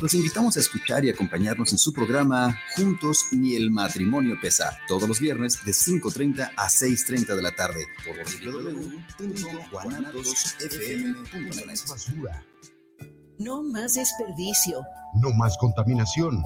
Los invitamos a escuchar y acompañarnos en su programa Juntos ni el matrimonio pesa, todos los viernes de 5.30 a 6.30 de la tarde por www.guanatosfm.net. No más desperdicio. No más contaminación.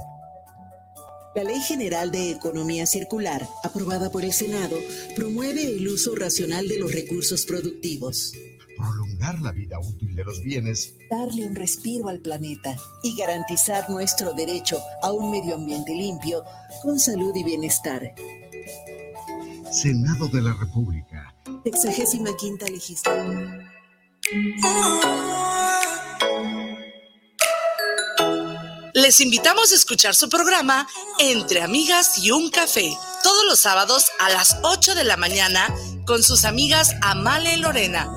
La Ley General de Economía Circular, aprobada por el Senado, promueve el uso racional de los recursos productivos. Prolongar la vida útil de los bienes. Darle un respiro al planeta y garantizar nuestro derecho a un medio ambiente limpio, con salud y bienestar. Senado de la República. Sexagésima quinta legislatura. Les invitamos a escuchar su programa Entre Amigas y un Café, todos los sábados a las 8 de la mañana con sus amigas Amale y Lorena,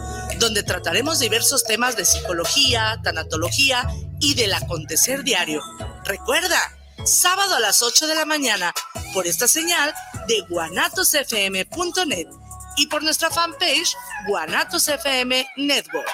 donde trataremos diversos temas de psicología, tanatología y del acontecer diario. Recuerda, sábado a las 8 de la mañana por esta señal de guanatosfm.net y por nuestra fanpage Guanatos FM Network.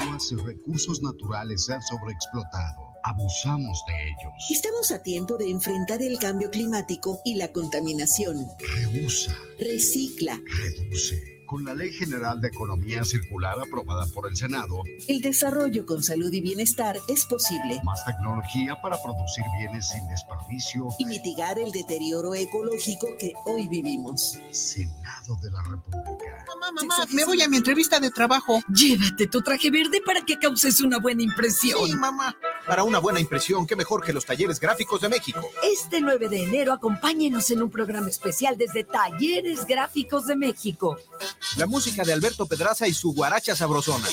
Aguas y recursos naturales se han sobreexplotado. Abusamos de ellos. Estamos a tiempo de enfrentar el cambio climático y la contaminación. Reusa, Recicla. reduce. Con la Ley General de Economía Circular aprobada por el Senado, El desarrollo con salud y bienestar es posible. más tecnología para producir bienes sin desperdicio. Y mitigar el deterioro ecológico que hoy vivimos. Senado de la República. Mamá, mamá, me voy a mi entrevista de trabajo. Llévate tu traje verde para que causes una buena impresión. Sí, mamá. Para una buena impresión, qué mejor que los talleres gráficos de México. Este 9 de enero acompáñenos en un programa especial desde Talleres Gráficos de México. La música de Alberto Pedraza y su guaracha sabrosona.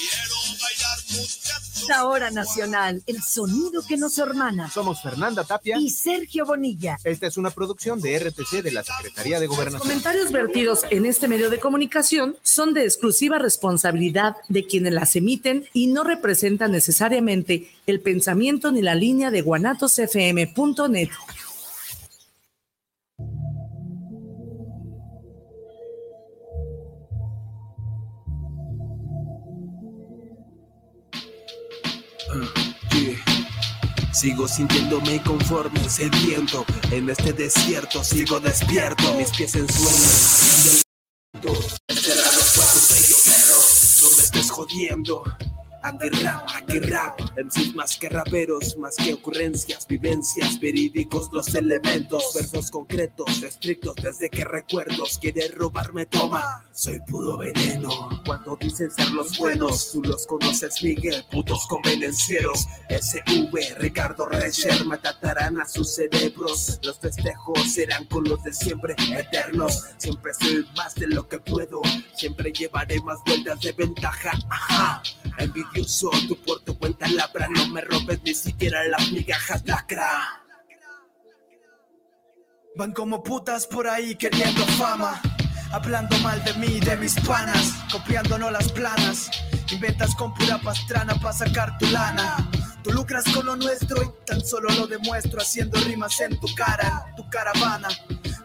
La hora nacional, el sonido que nos hermana. Somos Fernanda Tapia. Y Sergio Bonilla. Esta es una producción de RTC de la Secretaría de Gobernación. Comentarios vertidos en este medio de comunicación son de exclusiva responsabilidad de quienes las emiten y no representan necesariamente el pensamiento ni la línea de guanatosfm.net. Sigo sintiéndome conforme, sediento. En este desierto sigo despierto. Mis pies en sello, pero no jodiendo. Aquí rap, aquí rap, más que raperos, más que ocurrencias, vivencias, verídicos los elementos, versos concretos, estrictos desde que recuerdos, quiere robarme toma, soy puro veneno. Cuando dicen ser los buenos, tú los conoces Miguel, putos convenencieros, SV, Ricardo Recher, matarán a sus cerebros, los festejos serán con los de siempre, eternos, siempre soy más de lo que puedo, siempre llevaré más vueltas de ventaja, ajá. Envidioso, tú por tu cuenta labra, no me robes ni siquiera las migajas lacra. Van como putas por ahí queriendo fama, hablando mal de mí de mis panas, copiándonos las planas. Inventas con pura pastrana para sacar tu lana. Tú lucras con lo nuestro y tan solo lo demuestro haciendo rimas en tu cara, en tu caravana.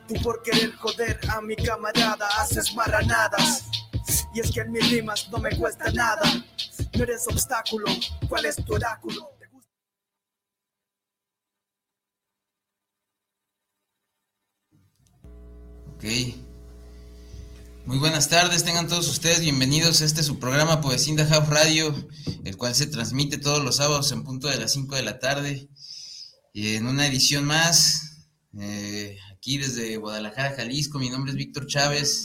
Tú por querer joder a mi camarada haces marranadas. Y es que en mis rimas no me cuesta nada. No eres obstáculo, ¿cuál es tu oráculo? Ok. Muy buenas tardes, tengan todos ustedes bienvenidos a este su programa Poesía the House Radio, el cual se transmite todos los sábados en punto de las 5 de la tarde. Y en una edición más, eh, aquí desde Guadalajara, Jalisco, mi nombre es Víctor Chávez,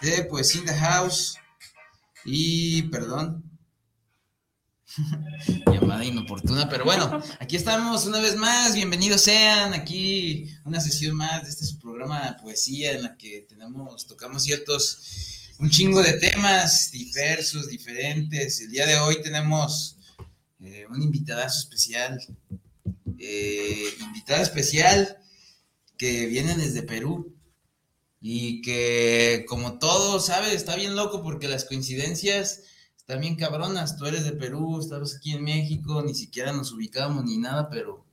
de Poesía House. Y, perdón, llamada inoportuna, pero bueno, aquí estamos una vez más, bienvenidos sean, aquí una sesión más de este su programa de poesía en la que tenemos, tocamos ciertos, un chingo de temas diversos, diferentes. El día de hoy tenemos eh, un invitadazo especial, eh, invitada especial que viene desde Perú y que como todo, ¿sabes? Está bien loco porque las coincidencias bien cabronas. Tú eres de Perú, estamos aquí en México, ni siquiera nos ubicábamos ni nada, pero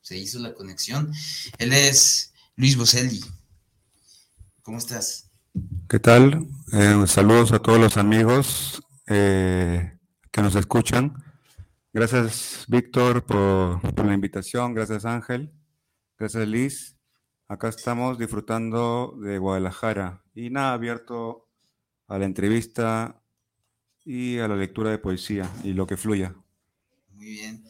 se hizo la conexión. Él es Luis Boselli. ¿Cómo estás? ¿Qué tal? Eh, saludos a todos los amigos. eh, que nos escuchan. Gracias, Víctor, por, por, la invitación. Gracias, Ángel. Gracias, Liz. Acá estamos disfrutando de Guadalajara y nada, abierto a la entrevista y a la lectura de poesía y lo que fluya. Muy bien.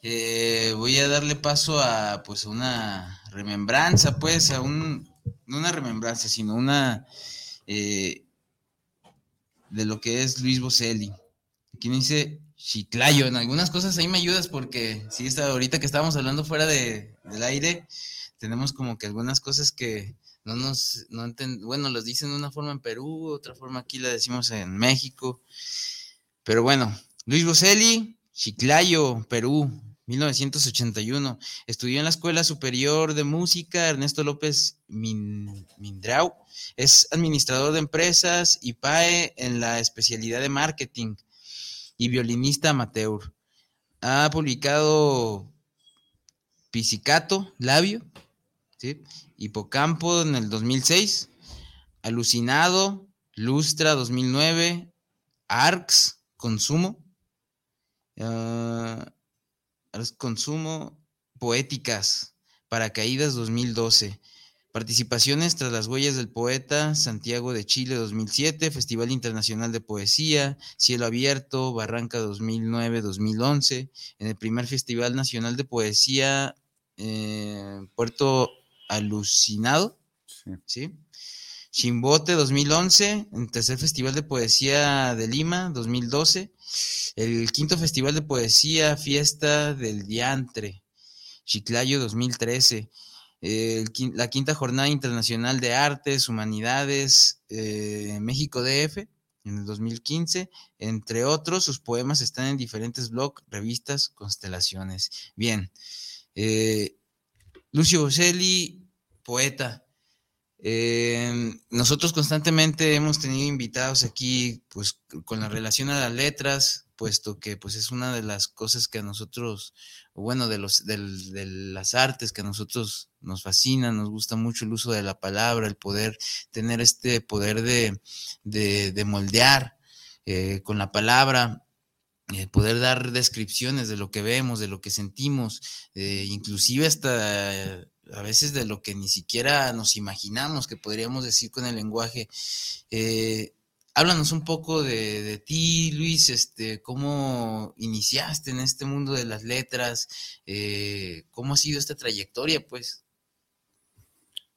Eh, voy a darle paso a pues una remembranza, pues, a un, no una remembranza, sino una eh, de lo que es Luis Boselli. Me dice Chiclayo, en algunas cosas ahí me ayudas porque sí, está, ahorita que estábamos hablando fuera de, del aire, tenemos como que algunas cosas que no nos, no bueno, los dicen de una forma en Perú, otra forma aquí la decimos en México, pero bueno, Luis Boselli, Chiclayo, Perú, 1981. Estudió en la Escuela Superior de Música Ernesto López Mindrau. Es administrador de empresas y PAE en la especialidad de marketing y violinista amateur. Ha publicado Pisicato, Labio, Hipocampo en el 2006, Alucinado, Lustra 2009, ARCS, Consumo. Uh, Consumo Poéticas, Paracaídas 2012. Participaciones tras las huellas del poeta, Santiago de Chile 2007, Festival Internacional de Poesía, Cielo Abierto, Barranca 2009-2011, en el primer Festival Nacional de Poesía, eh, Puerto Alucinado, sí. Chimbote 2011, el tercer Festival de Poesía de Lima 2012, el quinto Festival de Poesía Fiesta del Diantre, Chiclayo 2013, la quinta Jornada Internacional de Artes, Humanidades, eh, México DF en el 2015, entre otros, sus poemas están en diferentes blogs, revistas, constelaciones. Bien, eh, Lucio Bocelli, poeta. Eh, nosotros constantemente hemos tenido invitados aquí, pues, con la relación a las letras, puesto que, pues, es una de las cosas que a nosotros, bueno, de los, de, las artes que a nosotros nos fascinan, nos gusta mucho el uso de la palabra, el poder tener este poder de, de, moldear eh, con la palabra, eh, poder dar descripciones de lo que vemos, de lo que sentimos, inclusive hasta a veces de lo que ni siquiera nos imaginamos que podríamos decir con el lenguaje. Eh, háblanos un poco de, ti, Luis, este, cómo iniciaste en este mundo de las letras, eh, cómo ha sido esta trayectoria, pues.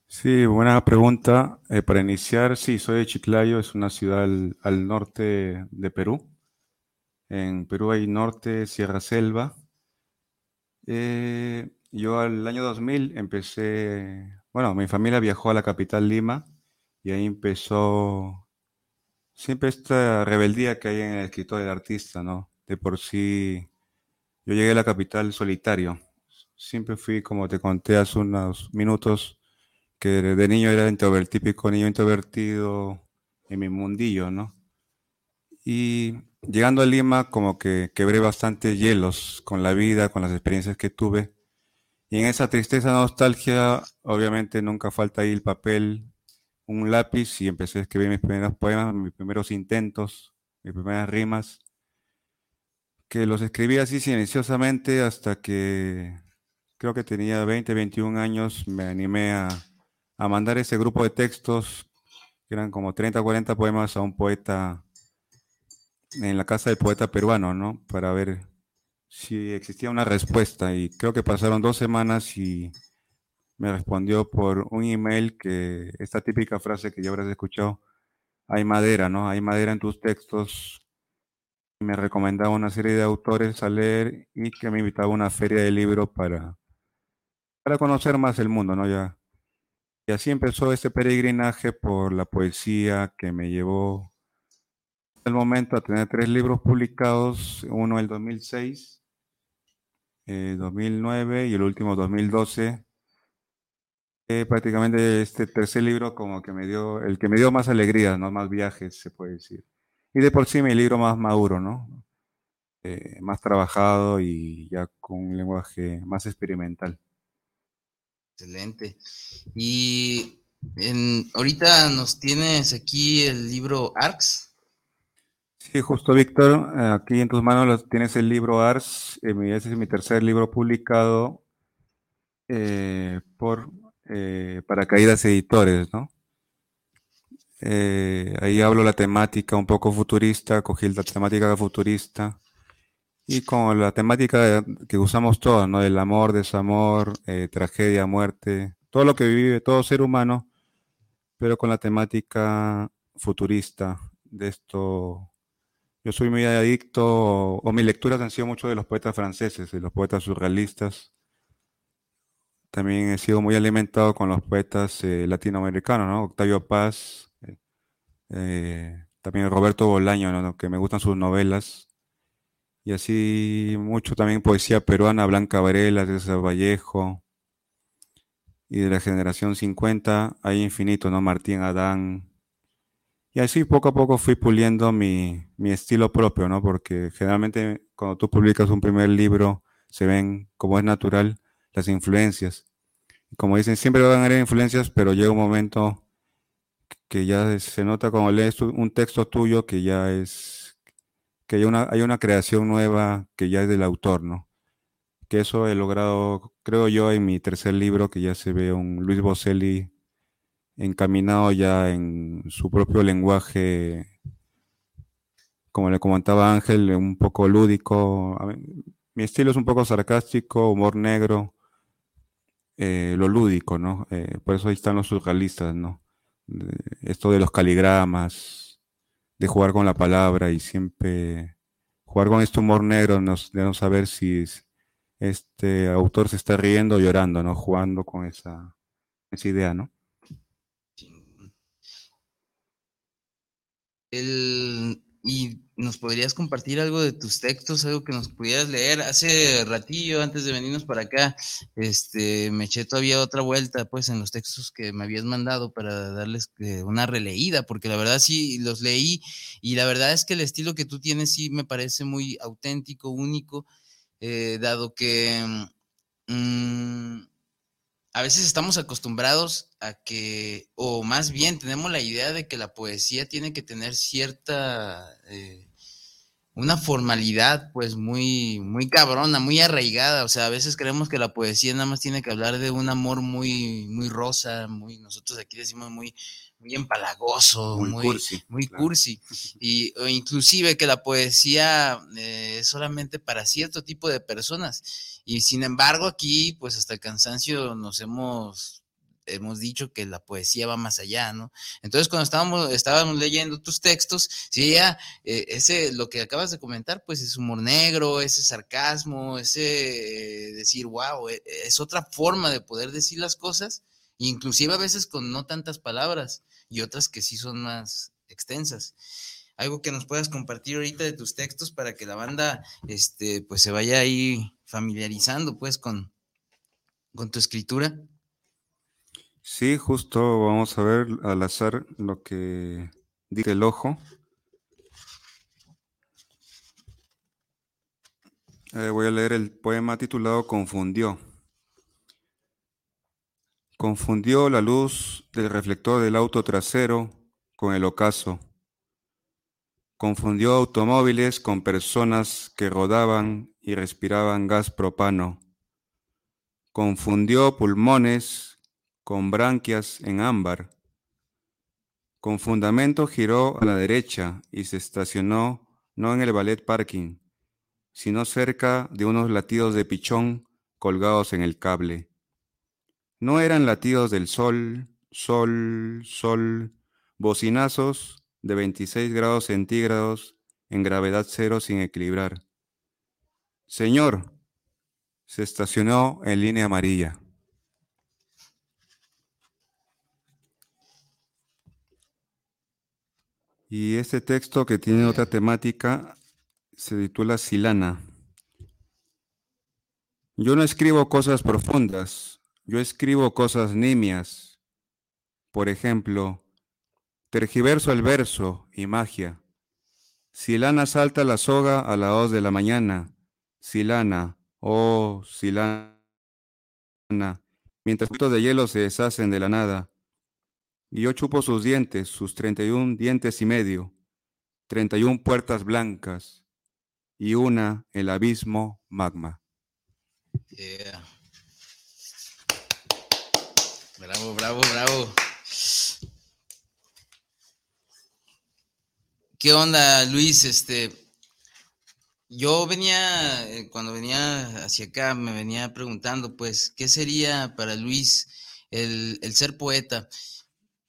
Sí, buena pregunta. Eh, para iniciar, sí, soy de Chiclayo, es una ciudad al, norte de Perú. En Perú hay norte, Sierra Selva. Eh, yo al año 2000 empecé, bueno, mi familia viajó a la capital Lima y ahí empezó siempre esta rebeldía que hay en el escritor del artista, ¿no? De por sí, yo llegué a la capital solitario. Siempre fui, como te conté hace unos minutos, que de niño era introvertido, típico niño introvertido en mi mundillo, ¿no? Y llegando a Lima, como que quebré bastante hielos con la vida, con las experiencias que tuve. Y en esa tristeza, nostalgia, obviamente nunca falta ahí el papel, un lápiz y empecé a escribir mis primeros poemas, mis primeros intentos, mis primeras rimas, que los escribí así silenciosamente hasta que creo que tenía 20, 21 años, me animé a, a mandar ese grupo de textos, que eran como 30, 40 poemas a un poeta en la casa del poeta peruano, ¿no? Para ver si existía una respuesta y creo que pasaron dos semanas y me respondió por un email que esta típica frase que ya habrás escuchado, hay madera, ¿no? Hay madera en tus textos. Me recomendaba una serie de autores a leer y que me invitaba a una feria de libros para, para conocer más el mundo, ¿no? Ya. Y así empezó este peregrinaje por la poesía que me llevó el momento a tener tres libros publicados, uno en el 2006, 2009 eh, y el último 2012. Eh, prácticamente este tercer libro como que me dio, el que me dio más alegría, ¿no? Más viajes, se puede decir. Y de por sí mi libro más maduro, ¿no? Eh, más trabajado y ya con un lenguaje más experimental. Excelente. Y en, ahorita nos tienes aquí el libro ARCS. Sí, justo Víctor, aquí en tus manos tienes el libro Ars, eh, ese es mi tercer libro publicado eh, por eh, Paracaídas Editores, ¿no? ahí hablo la temática un poco futurista, cogí la temática futurista y con la temática que usamos todos, ¿no? Del amor, desamor, tragedia, muerte, todo lo que vive todo ser humano, pero con la temática futurista de esto yo soy muy adicto, o, mis lecturas han sido mucho de los poetas franceses, de los poetas surrealistas. También he sido muy alimentado con los poetas eh, latinoamericanos, ¿no? Octavio Paz, eh, eh, también Roberto Bolaño, ¿no? que me gustan sus novelas. Y así mucho también poesía peruana, Blanca Varela, César Vallejo. Y de la generación 50 hay infinito, ¿no? Martín Adán, y así poco a poco fui puliendo mi, estilo propio, ¿no? Porque generalmente cuando tú publicas un primer libro se ven, como es natural, las influencias. Como dicen, siempre van a haber influencias, pero llega un momento que ya se nota cuando lees un texto tuyo que ya es, que hay una, hay una creación nueva que ya es del autor, ¿no? Que eso he logrado, creo yo, en mi tercer libro, que ya se ve un Luis Boselli encaminado ya en su propio lenguaje, como le comentaba Ángel, un poco lúdico. Mi estilo es un poco sarcástico, humor negro, eh, lo lúdico, ¿no? Eh, por eso ahí están los surrealistas, ¿no? esto de los caligramas, de jugar con la palabra y siempre jugar con este humor negro, de no saber si este autor se está riendo o llorando, ¿no? Jugando con esa idea, ¿no? Y nos podrías compartir algo de tus textos, algo que nos pudieras leer. Hace ratillo, antes de venirnos para acá, este, me eché todavía otra vuelta, pues, en los textos que me habías mandado para darles eh, una releída, porque la verdad sí los leí y la verdad es que el estilo que tú tienes sí me parece muy auténtico, único, eh, dado que... Mm, a veces estamos acostumbrados a que, o más bien tenemos la idea de que la poesía tiene que tener cierta, eh, una formalidad pues muy, muy cabrona, muy arraigada. O sea, a veces creemos que la poesía nada más tiene que hablar de un amor muy, muy rosa, muy, nosotros aquí decimos muy, muy empalagoso, muy, cursi, muy cursi. Y o inclusive que la poesía eh, es solamente para cierto tipo de personas y sin embargo, aquí, pues hasta el cansancio nos hemos hemos dicho que la poesía va más allá, ¿no? Entonces, cuando estábamos, estábamos leyendo tus textos, sí, ya, eh, ese, lo que acabas de comentar, pues es humor negro, ese sarcasmo, ese decir, wow, e, es otra forma de poder decir las cosas, inclusive a veces con no tantas palabras y otras que sí son más extensas algo que nos puedas compartir ahorita de tus textos para que la banda este, pues se vaya ahí familiarizando pues con, con tu escritura. Sí, justo vamos a ver al azar lo que dice el ojo. Eh, voy a leer el poema titulado Confundió. Confundió la luz del reflector del auto trasero con el ocaso Confundió automóviles con personas que rodaban y respiraban gas propano. Confundió pulmones con branquias en ámbar. Con fundamento giró a la derecha y se estacionó no en el ballet parking, sino cerca de unos latidos de pichón colgados en el cable. No eran latidos del sol, sol, sol, bocinazos de 26 grados centígrados en gravedad cero sin equilibrar. Señor, se estacionó en línea amarilla. Y este texto que tiene otra temática se titula Silana. Yo no escribo cosas profundas, yo escribo cosas nimias. Por ejemplo, Tergiverso el verso y magia. Silana salta la soga a las dos de la mañana. Silana, oh Silana. Mientras los de hielo se deshacen de la nada. Y yo chupo sus dientes, sus treinta y un dientes y medio. 31 puertas blancas y una el abismo magma. Bravo, bravo, bravo. ¿Qué onda, Luis? Este, yo venía, eh, cuando venía hacia acá, me venía preguntando, pues, ¿qué sería para Luis el, el ser poeta?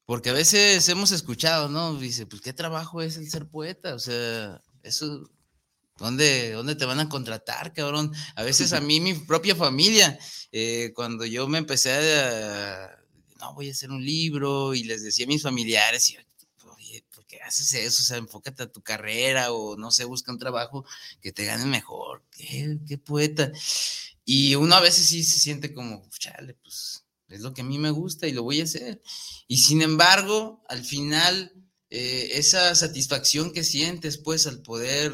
Porque a veces hemos escuchado, ¿no? Dice, pues, ¿qué trabajo es el ser poeta? O sea, eso, ¿Dónde, ¿Dónde, te van a contratar, cabrón? A veces a mí, mi propia familia, eh, cuando yo me empecé a, no, voy a hacer un libro y les decía a mis familiares, ¿por qué haces eso? O sea, enfócate a tu carrera o no sé, busca un trabajo que te gane mejor. ¿Qué, qué poeta? Y uno a veces sí se siente como, chale, pues es lo que a mí me gusta y lo voy a hacer. Y sin embargo, al final, eh, esa satisfacción que sientes, pues, al poder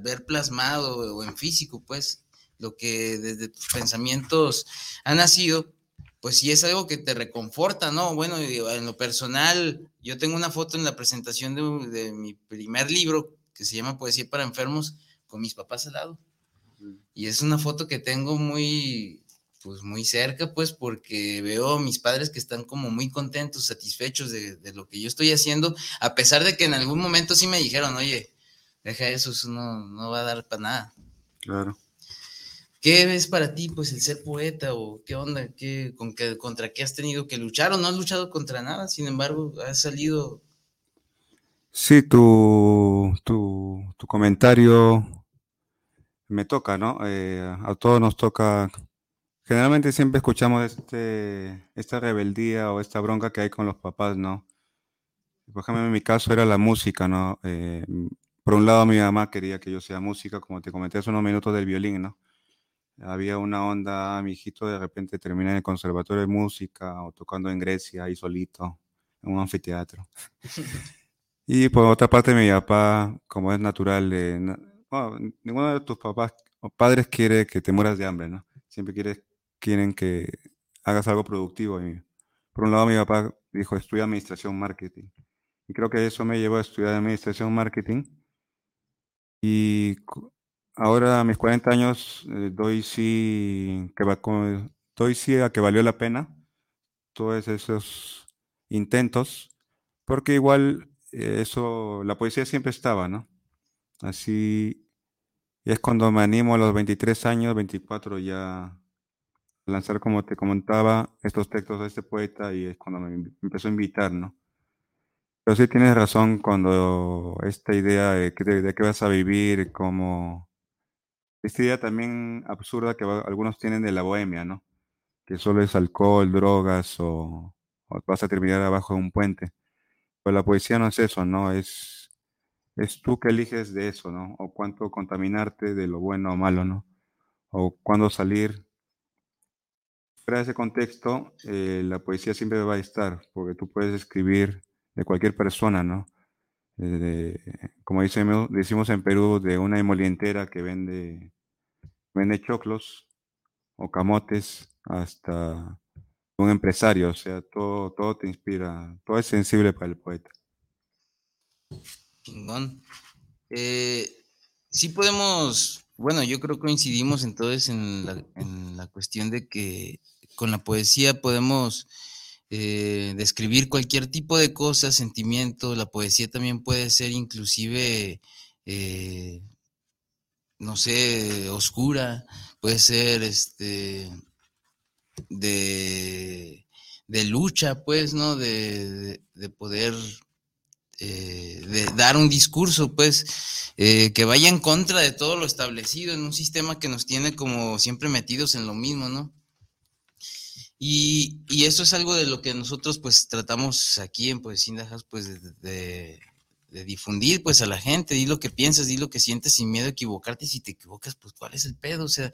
ver plasmado o en físico, pues, lo que desde tus pensamientos ha nacido, pues sí es algo que te reconforta, ¿no? Bueno, en lo personal, yo tengo una foto en la presentación de, de mi primer libro que se llama Poesía para Enfermos con mis papás al lado. Y es una foto que tengo muy, pues muy cerca, pues porque veo a mis padres que están como muy contentos, satisfechos de, lo que yo estoy haciendo, a pesar de que en algún momento sí me dijeron, oye, deja eso, eso no, no va a dar para nada. Claro. ¿Qué es para ti, pues, el ser poeta o qué onda? ¿Qué, con qué, ¿Contra qué has tenido que luchar o no has luchado contra nada? Sin embargo, has salido... Sí, tu, tu, tu comentario me toca, ¿no? Eh, a todos nos toca Generalmente siempre escuchamos este, esta rebeldía o esta bronca que hay con los papás, ¿no? Por ejemplo, en mi caso era la música, ¿no? Eh, por un lado, mi mamá quería que yo sea música, como te comenté hace unos minutos del violín, ¿no? Había una onda, mi hijito de repente termina en el conservatorio de música o tocando en Grecia ahí solito, en un anfiteatro. y por otra parte, mi papá, como es natural, ninguno de tus papás o padres quiere que te mueras de hambre, ¿no? Siempre quieres quieren que hagas algo productivo. Y por un lado, mi papá dijo, estudia administración marketing. Y creo que eso me llevó a estudiar administración marketing. Y ahora a mis 40 años eh, doy sí que va, doy sí a que valió la pena todos esos intentos, porque igual eh, eso, la poesía siempre estaba, ¿no? Así, es cuando me animo a los 23 años, 24 ya lanzar, como te comentaba, estos textos de este poeta y es cuando me empezó a invitar, ¿no? Pero sí tienes razón cuando esta idea de, que, de, qué vas a vivir, como esta idea también absurda que algunos tienen de la bohemia, ¿no? Que solo es alcohol, drogas o, vas a terminar abajo de un puente. Pues la poesía no es eso, ¿no? Es, es tú que eliges de eso, ¿no? O cuánto contaminarte de lo bueno o malo, ¿no? O cuándo salir fuera de ese contexto, eh, la poesía siempre va a estar, porque tú puedes escribir de cualquier persona, ¿no? Como decimos, decimos en Perú, de una emolientera que vende, vende choclos o camotes hasta un empresario, o sea, todo, todo te inspira, todo es sensible para el poeta. Chingón. Eh, sí podemos, bueno, yo creo que coincidimos entonces en la, en la cuestión de que con la poesía podemos eh, describir cualquier tipo de cosa, sentimiento. La poesía también puede ser inclusive, eh, no sé, oscura, puede ser este de, lucha, pues, ¿no? De, poder eh, de dar un discurso, pues, que vaya en contra de todo lo establecido en un sistema que nos tiene como siempre metidos en lo mismo, ¿no? Y, y eso es algo de lo que nosotros pues tratamos aquí en Poesía pues de, difundir pues a la gente, di lo que piensas, di lo que sientes sin miedo a equivocarte. Y si te equivocas pues cuál es el pedo, o sea,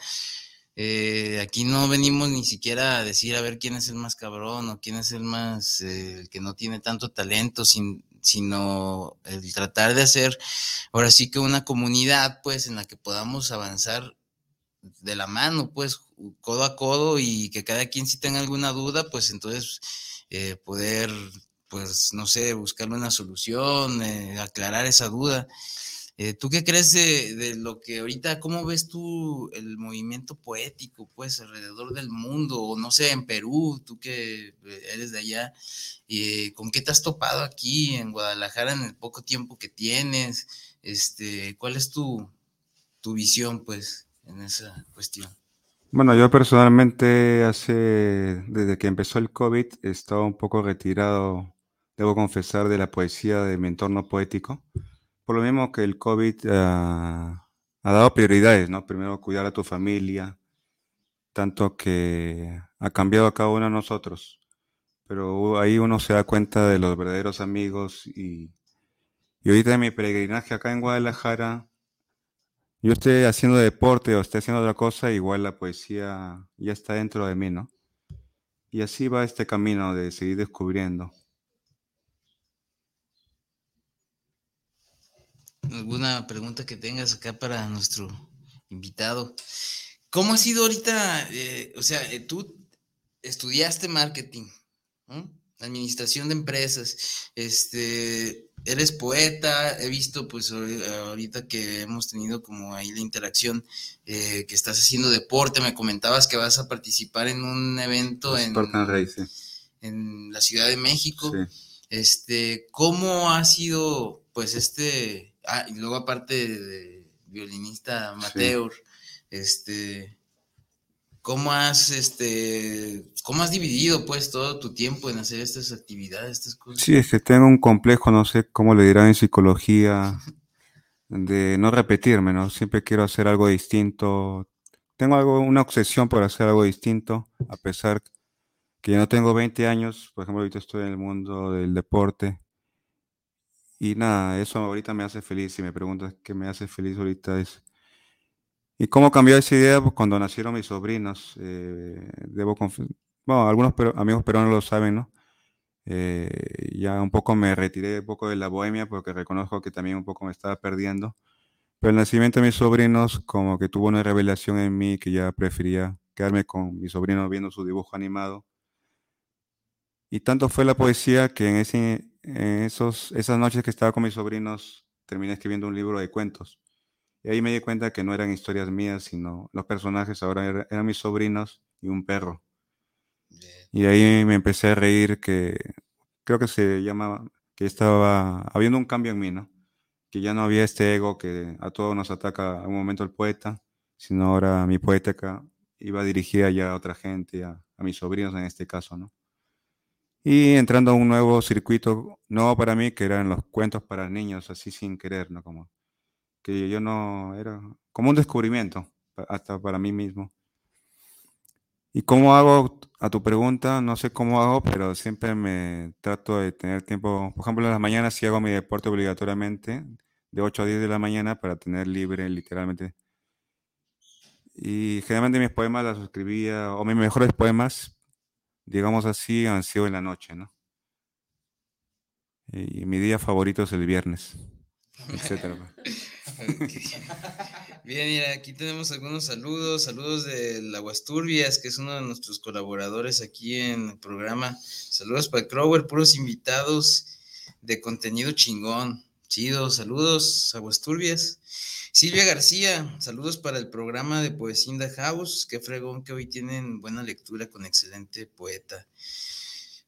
eh, aquí no venimos ni siquiera a decir a ver quién es el más cabrón o quién es el más, eh, el que no tiene tanto talento, sin, sino el tratar de hacer ahora sí que una comunidad pues en la que podamos avanzar de la mano, pues codo a codo y que cada quien si tenga alguna duda, pues entonces eh, poder pues, no sé, buscarle una solución, eh, aclarar esa duda. Eh, ¿Tú qué crees de, lo que ahorita, cómo ves tú el movimiento poético, pues, alrededor del mundo, o no sé, en Perú, tú que eres de allá, y ¿con qué te has topado aquí en Guadalajara en el poco tiempo que tienes? Este, ¿Cuál es tu, tu visión, pues, en esa cuestión? Bueno, yo personalmente hace, desde que empezó el COVID, he estado un poco retirado, debo confesar, de la poesía de mi entorno poético. Por lo mismo que el COVID ah, ha dado prioridades, ¿no? Primero cuidar a tu familia, tanto que ha cambiado a cada uno de nosotros. Pero ahí uno se da cuenta de los verdaderos amigos y, y ahorita en mi peregrinaje acá en Guadalajara, yo estoy haciendo deporte o estoy haciendo otra cosa, igual la poesía ya está dentro de mí, ¿no? Y así va este camino de seguir descubriendo. ¿Alguna pregunta que tengas acá para nuestro invitado? ¿Cómo ha sido ahorita? Eh, o sea, eh, tú estudiaste marketing, administración de empresas, este, eres poeta, he visto pues ahorita que hemos tenido como ahí la interacción, eh, que estás haciendo deporte, me comentabas que vas a participar en un evento en, en la Ciudad de México. Este, ¿cómo ha sido pues este, ah, y luego aparte de, violinista amateur, este, ¿Cómo has, este, cómo has dividido pues todo tu tiempo en hacer estas actividades, estas cosas? Sí, es que tengo un complejo, no sé cómo le dirán en psicología, de no repetirme, ¿no? Siempre quiero hacer algo distinto. Tengo algo, una obsesión por hacer algo distinto, a pesar que yo no tengo 20 años, por ejemplo, ahorita estoy en el mundo del deporte. Y nada, eso ahorita me hace feliz. Si me preguntas qué me hace feliz ahorita es ¿Y cómo cambió esa idea? Pues cuando nacieron mis sobrinos. Eh, debo bueno, algunos amigos peruanos lo saben, ¿no? Eh, ya un poco me retiré un poco de la bohemia porque reconozco que también un poco me estaba perdiendo. Pero el nacimiento de mis sobrinos como que tuvo una revelación en mí que ya prefería quedarme con mis sobrinos viendo su dibujo animado. Y tanto fue la poesía que en, esas noches que estaba con mis sobrinos terminé escribiendo un libro de cuentos. Y ahí me di cuenta que no eran historias mías, sino los personajes ahora eran, mis sobrinos y un perro. Y ahí me empecé a reír que creo que se llamaba, que estaba habiendo un cambio en mí, ¿no? Que ya no había este ego que a todos nos ataca a un momento el poeta, sino ahora mi poética iba dirigida ya a otra gente, a, a mis sobrinos en este caso, ¿no? Y entrando a un nuevo circuito nuevo para mí, que eran los cuentos para niños, así sin querer, ¿no? Como que yo no, era como un descubrimiento, hasta para mí mismo. ¿Y cómo hago? A tu pregunta, no sé cómo hago, pero siempre me trato de tener tiempo. Por ejemplo, en las mañanas sí hago mi deporte obligatoriamente, de 8 a 10 de la mañana, para tener libre, literalmente. Y generalmente mis poemas las escribía, o mis mejores poemas, digamos así, han sido en la noche, ¿no? Y mi día favorito es el viernes, etcétera. Pues. Bien, mira, aquí tenemos algunos saludos, saludos de la Turbias, que es uno de nuestros colaboradores aquí en el programa. Saludos para Crower, puros invitados de contenido chingón. Chido, saludos Turbias. Silvia García, saludos para el programa de Poesía in House, qué fregón que hoy tienen buena lectura con excelente poeta.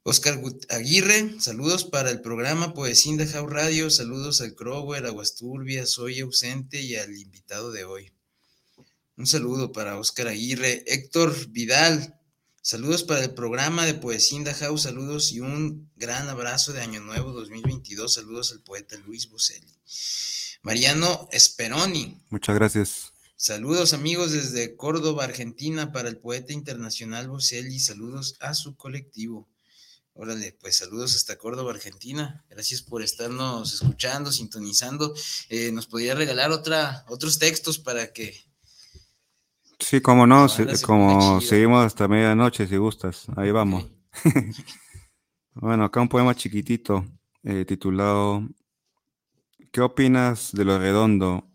Oscar Aguirre, saludos para el programa Poesía de Jau Radio, saludos al Crower, Aguasturbia, Soy ausente y al invitado de hoy. Un saludo para Oscar Aguirre, Héctor Vidal, saludos para el programa de Poesía de Jau, saludos y un gran abrazo de Año Nuevo 2022, saludos al poeta Luis Boselli. Mariano Speroni. Muchas gracias. Saludos amigos desde Córdoba, Argentina, para el poeta internacional Boselli, saludos a su colectivo. Órale, pues saludos hasta Córdoba, Argentina. Gracias por estarnos escuchando, sintonizando. Eh, ¿Nos podría regalar otra, otros textos para que... Sí, como no, como seguimos hasta medianoche, si gustas. Ahí vamos. bueno, acá un poema chiquitito eh, titulado ¿Qué opinas de lo redondo,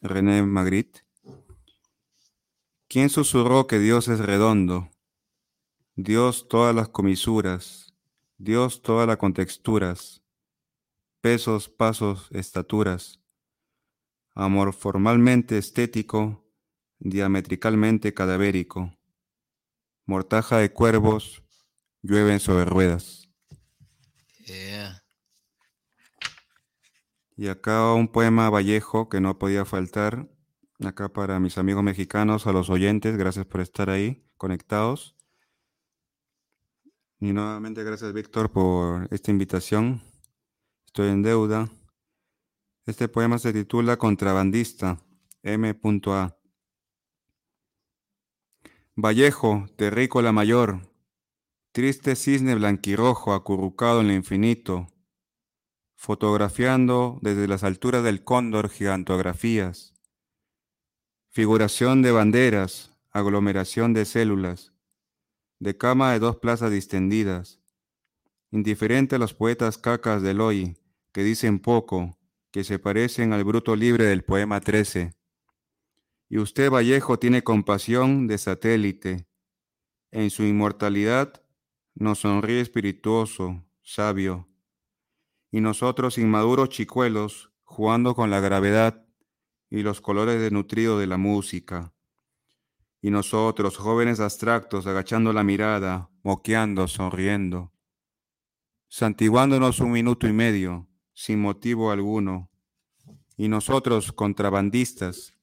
René Magritte? ¿Quién susurró que Dios es redondo? Dios todas las comisuras Dios toda la contexturas, pesos, pasos, estaturas, amor formalmente estético, diametricalmente cadavérico, mortaja de cuervos, llueven sobre ruedas. Y acá un poema Vallejo que no podía faltar, acá para mis amigos mexicanos, a los oyentes, gracias por estar ahí conectados. Y nuevamente gracias Víctor por esta invitación. Estoy en deuda. Este poema se titula Contrabandista, M.A. Vallejo, terrícola mayor, triste cisne blanquirrojo acurrucado en el infinito, fotografiando desde las alturas del cóndor gigantografías, figuración de banderas, aglomeración de células, de cama de dos plazas distendidas, indiferente a los poetas cacas del hoy, que dicen poco, que se parecen al bruto libre del poema 13. Y usted, Vallejo, tiene compasión de satélite. En su inmortalidad nos sonríe espirituoso, sabio. Y nosotros, inmaduros chicuelos, jugando con la gravedad y los colores de nutrido de la música y nosotros, jóvenes abstractos, agachando la mirada, moqueando, sonriendo, santiguándonos un minuto y medio, sin motivo alguno, y nosotros, contrabandistas,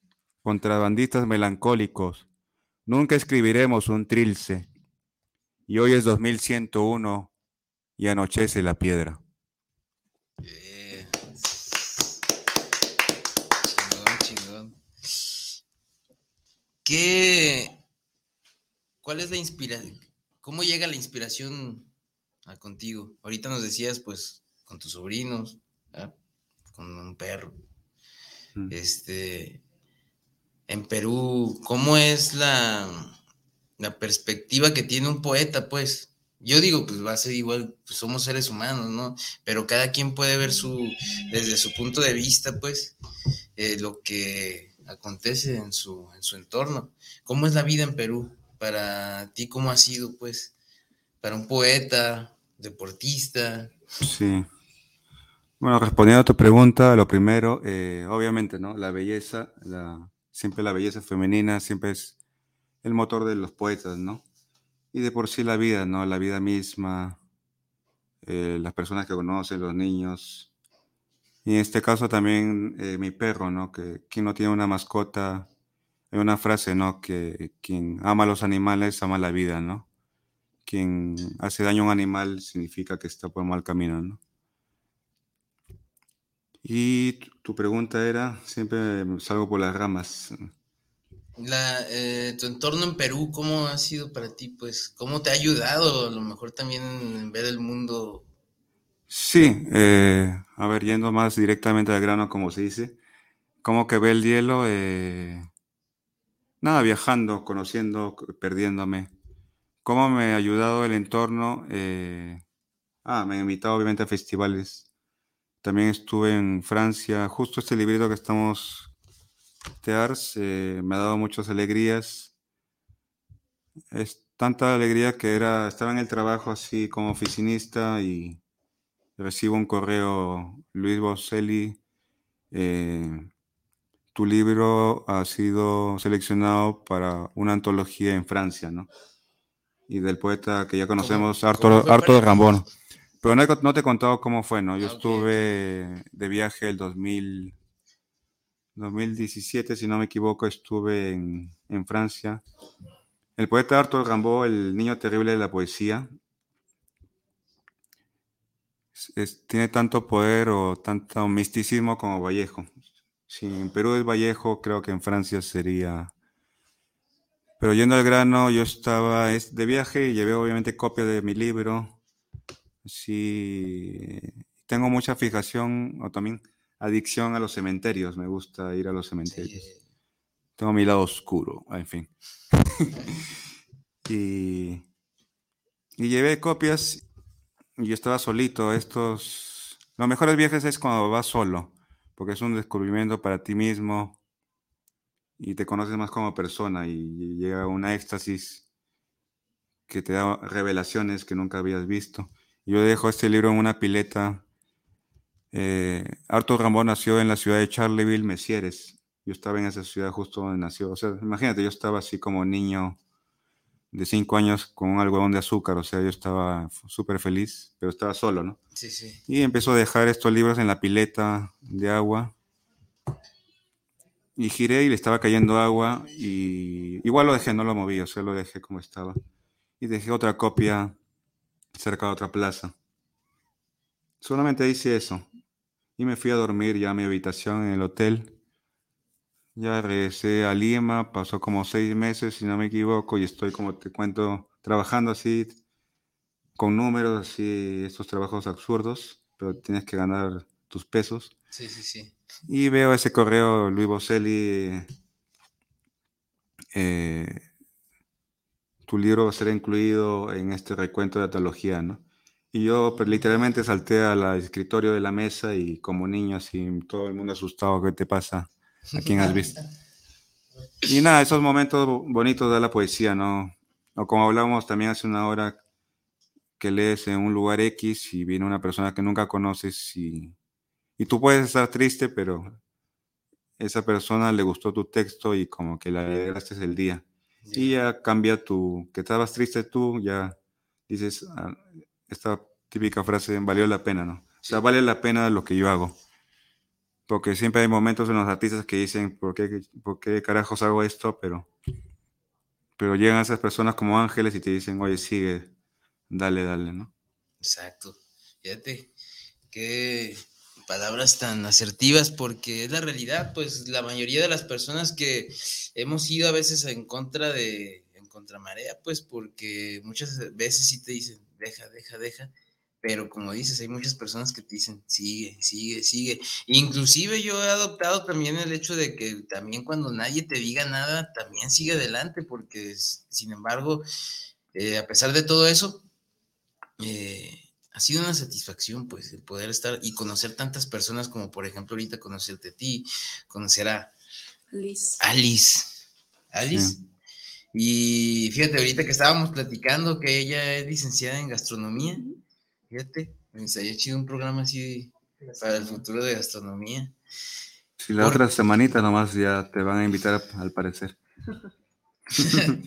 contrabandistas melancólicos, nunca escribiremos un trilce, y hoy es 2101 y anochece la piedra. ¿Qué, ¿Cuál es la inspiración? ¿Cómo llega la inspiración a contigo? Ahorita nos decías, pues, con tus sobrinos, con un perro. Mm. Este, en Perú, ¿cómo es la, la perspectiva que tiene un poeta, pues? Yo digo, pues va a ser igual, pues somos seres humanos, ¿no? Pero cada quien puede ver su, desde su punto de vista, pues, eh, lo que acontece en su, en su entorno. ¿Cómo es la vida en Perú? Para ti, ¿cómo ha sido, pues, para un poeta, deportista? Sí. Bueno, respondiendo a tu pregunta, lo primero, eh, obviamente, ¿no? La belleza, la, siempre la belleza femenina, siempre es el motor de los poetas, ¿no? Y de por sí la vida, ¿no? La vida misma, eh, las personas que conocen, los niños, y en este caso también eh, mi perro, ¿no? Que quien no tiene una mascota, hay una frase, ¿no? Que quien ama a los animales ama la vida, ¿no? Quien hace daño a un animal significa que está por mal camino, ¿no? Y tu pregunta era, siempre salgo por las ramas. Eh, tu entorno en Perú, ¿cómo ha sido para ti? Pues, ¿cómo te ha ayudado a lo mejor también en ver el mundo Sí, eh, a ver, yendo más directamente al grano, como se dice, ¿cómo que ve el hielo? Eh, nada, viajando, conociendo, perdiéndome. ¿Cómo me ha ayudado el entorno? Eh, ah, me han invitado obviamente a festivales. También estuve en Francia. Justo este librito que estamos, Tears, me ha dado muchas alegrías. Es tanta alegría que era, estaba en el trabajo así como oficinista y recibo un correo, Luis Boselli, eh, tu libro ha sido seleccionado para una antología en Francia, ¿no? Y del poeta que ya conocemos, Arthur, Arthur Rambón. Pero no, te he contado cómo fue, ¿no? Yo ah, estuve de viaje el 2000, 2017, si no me equivoco, estuve en, en Francia. El poeta Arthur Rimbaud, el niño terrible de la poesía, tiene tanto poder o tanto misticismo como Vallejo. Si en Perú es Vallejo, creo que en Francia sería... Pero yendo al grano, yo estaba de viaje y llevé obviamente copia de mi libro. Sí, tengo mucha fijación o también adicción a los cementerios. Me gusta ir a los cementerios. Tengo mi lado oscuro, en fin. y, y llevé copias yo estaba solito. Estos. Los mejores viajes es cuando vas solo, porque es un descubrimiento para ti mismo y te conoces más como persona y llega una éxtasis que te da revelaciones que nunca habías visto. Yo dejo este libro en una pileta. Eh, Arthur Ramón nació en la ciudad de Charleville, Mesieres. Yo estaba en esa ciudad justo donde nació. O sea, imagínate, yo estaba así como niño de cinco años con un algodón de azúcar. O sea, yo estaba súper feliz, pero estaba solo, ¿no? Sí, sí. Y empezó a dejar estos libros en la pileta de agua. Y giré y le estaba cayendo agua y igual lo dejé, no lo moví, o sea, lo dejé como estaba. Y dejé otra copia cerca de otra plaza. Solamente hice eso. Y me fui a dormir ya a mi habitación en el hotel. Ya regresé a Lima, pasó como seis meses, si no me equivoco, y estoy, como te cuento, trabajando así, con números, así, estos trabajos absurdos, pero tienes que ganar tus pesos. Sí, sí, sí. Y veo ese correo, Luis Boselli, eh, tu libro va a ser incluido en este recuento de atología, ¿no? Y yo pues, literalmente salté al escritorio de la mesa y como niño, así, todo el mundo asustado, ¿qué te pasa? ¿A quién has visto? Y nada, esos momentos bonitos de la poesía, ¿no? O como hablábamos también hace una hora, que lees en un lugar X y viene una persona que nunca conoces y y tú puedes estar triste, pero esa persona le gustó tu texto y como que le alegraste el día. Y ya cambia tu, que estabas triste tú, ya dices, ah, esta típica frase, valió la pena, ¿no? O sea, vale la pena lo que yo hago. Porque siempre hay momentos en los artistas que dicen, ¿por qué, por qué carajos hago esto? Pero, pero llegan esas personas como ángeles y te dicen, oye, sigue, dale, dale, ¿no? Exacto. Fíjate, que palabras tan asertivas porque es la realidad, pues la mayoría de las personas que hemos ido a veces en contra de, en contramarea, pues porque muchas veces sí te dicen, deja, deja, deja, pero como dices, hay muchas personas que te dicen, sigue, sigue, sigue. Inclusive yo he adoptado también el hecho de que también cuando nadie te diga nada, también sigue adelante, porque sin embargo, eh, a pesar de todo eso, eh, ha sido una satisfacción, pues, el poder estar y conocer tantas personas como, por ejemplo, ahorita conocerte a ti, conocer a Alice. Alice. Alice. Y fíjate, ahorita que estábamos platicando que ella es licenciada en gastronomía, fíjate, me haya hecho un programa así para el futuro de gastronomía. Si la otra semanita nomás ya te van a invitar al parecer.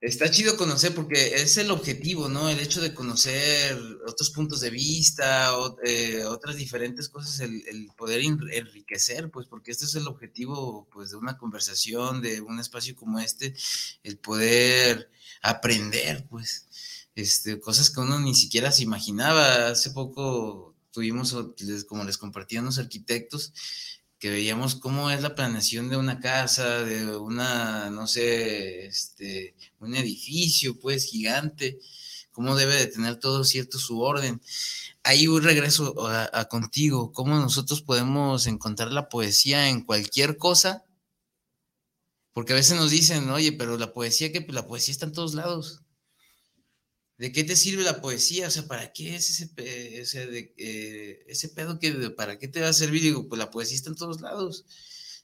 Está chido conocer porque es el objetivo, ¿no? El hecho de conocer otros puntos de vista, eh, otras diferentes cosas, el, poder enriquecer, pues porque este es el objetivo, pues, de una conversación, de un espacio como este, el poder aprender, pues, este, cosas que uno ni siquiera se imaginaba. Hace poco tuvimos, como les compartí, unos arquitectos que veíamos cómo es la planeación de una casa, de una, no sé, este, un edificio, pues, gigante, cómo debe de tener todo cierto su orden. Ahí un regreso a, contigo, cómo nosotros podemos encontrar la poesía en cualquier cosa, porque a veces nos dicen, oye, pero la poesía, que la poesía está en todos lados. ¿De qué te sirve la poesía? O sea, ¿para qué es ese, eh, ese pedo que, para qué te va a servir? Digo, pues la poesía está en todos lados.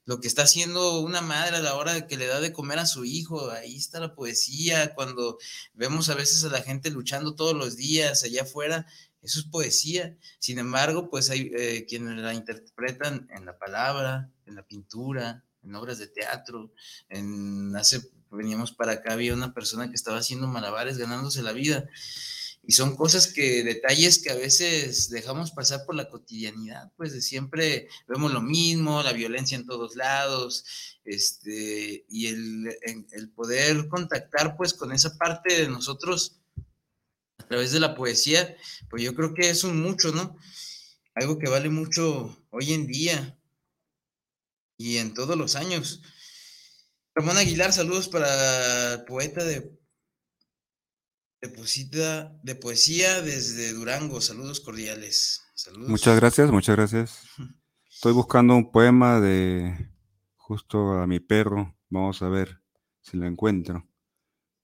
Lo que está haciendo una madre a la hora de que le da de comer a su hijo, ahí está la poesía. Cuando vemos a veces a la gente luchando todos los días allá afuera, eso es poesía. Sin embargo, pues hay eh, quienes la interpretan en la palabra, en la pintura, en obras de teatro, en hace veníamos para acá, había una persona que estaba haciendo malabares ganándose la vida. Y son cosas que, detalles que a veces dejamos pasar por la cotidianidad, pues de siempre vemos lo mismo, la violencia en todos lados, este, y el, el poder contactar pues con esa parte de nosotros a través de la poesía, pues yo creo que es un mucho, ¿no? Algo que vale mucho hoy en día y en todos los años. Ramón Aguilar, saludos para el poeta de, de, de poesía desde Durango. Saludos cordiales. Saludos. Muchas gracias, muchas gracias. Estoy buscando un poema de justo a mi perro. Vamos a ver si lo encuentro.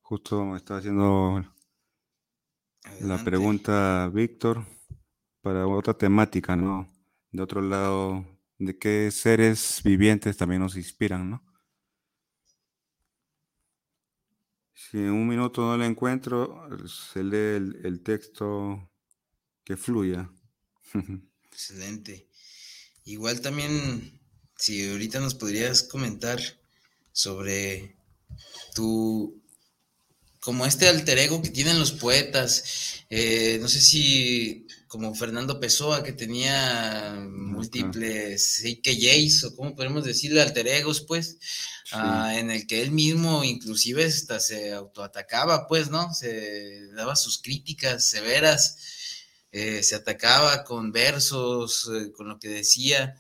Justo me está haciendo la pregunta Víctor para otra temática, ¿no? De otro lado, de qué seres vivientes también nos inspiran, ¿no? En un minuto no lo encuentro, se lee el, el texto que fluya. Excelente. Igual también, si ahorita nos podrías comentar sobre tu, como este alter ego que tienen los poetas, eh, no sé si como Fernando Pessoa, que tenía múltiples AKJs, o como podemos decirle, alter egos, pues, ah, en el que él mismo inclusive hasta se autoatacaba, pues, ¿no? Se daba sus críticas severas, eh, se atacaba con versos, eh, con lo que decía,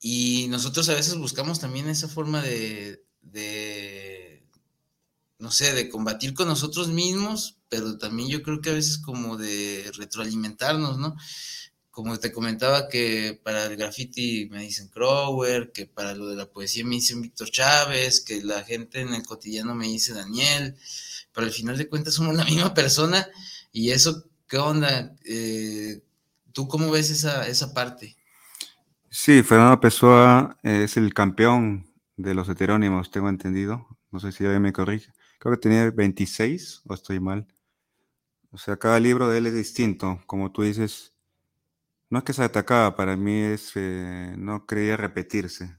y nosotros a veces buscamos también esa forma de, de no sé, de combatir con nosotros mismos, pero también yo creo que a veces como de retroalimentarnos, ¿no? Como te comentaba que para el graffiti me dicen Crower, que para lo de la poesía me dicen Víctor Chávez, que la gente en el cotidiano me dice Daniel, pero al final de cuentas somos la misma persona y eso, ¿qué onda? Eh, ¿Tú cómo ves esa, esa parte? Sí, Fernando Pessoa es el campeón de los heterónimos, tengo entendido. No sé si alguien me corrige. Creo que tenía 26 o estoy mal. O sea, cada libro de él es distinto. Como tú dices, no es que se atacaba, para mí es, eh, no creía repetirse.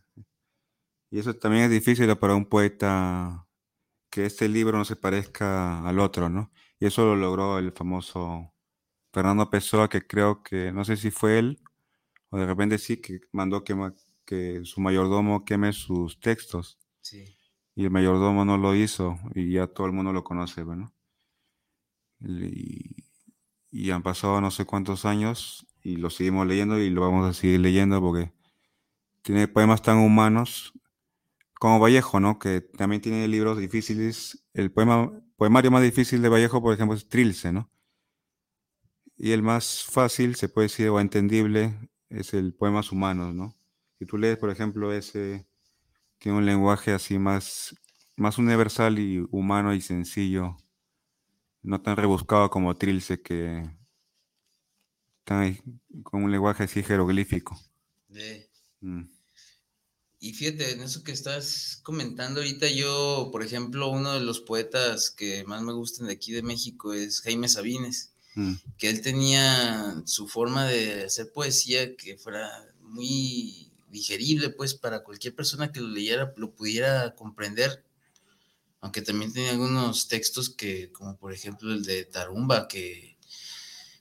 Y eso también es difícil para un poeta que este libro no se parezca al otro, ¿no? Y eso lo logró el famoso Fernando Pessoa, que creo que, no sé si fue él, o de repente sí, que mandó que, que su mayordomo queme sus textos. Sí. Y el mayordomo no lo hizo, y ya todo el mundo lo conoce, bueno. Y, han pasado no sé cuántos años y lo seguimos leyendo y lo vamos a seguir leyendo porque tiene poemas tan humanos como Vallejo, ¿no? Que también tiene libros difíciles. El poema, poemario más difícil de Vallejo, por ejemplo, es Trilce, ¿no? Y el más fácil, se puede decir, o entendible, es el Poemas Humanos, ¿no? Si tú lees, por ejemplo, ese, tiene un lenguaje así más, más universal y humano y sencillo no tan rebuscado como Trilce, que está con un lenguaje así jeroglífico. Mm. Y fíjate, en eso que estás comentando ahorita, yo, por ejemplo, uno de los poetas que más me gustan de aquí de México es Jaime Sabines, mm. que él tenía su forma de hacer poesía que fuera muy digerible, pues, para cualquier persona que lo leyera, lo pudiera comprender aunque también tenía algunos textos que, como por ejemplo el de Tarumba, que